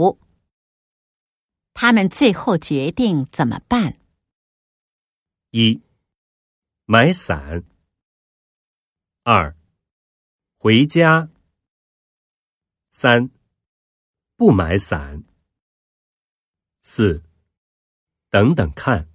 五他们最后决定怎么办？一买伞。二回家。三不买伞。四等等看。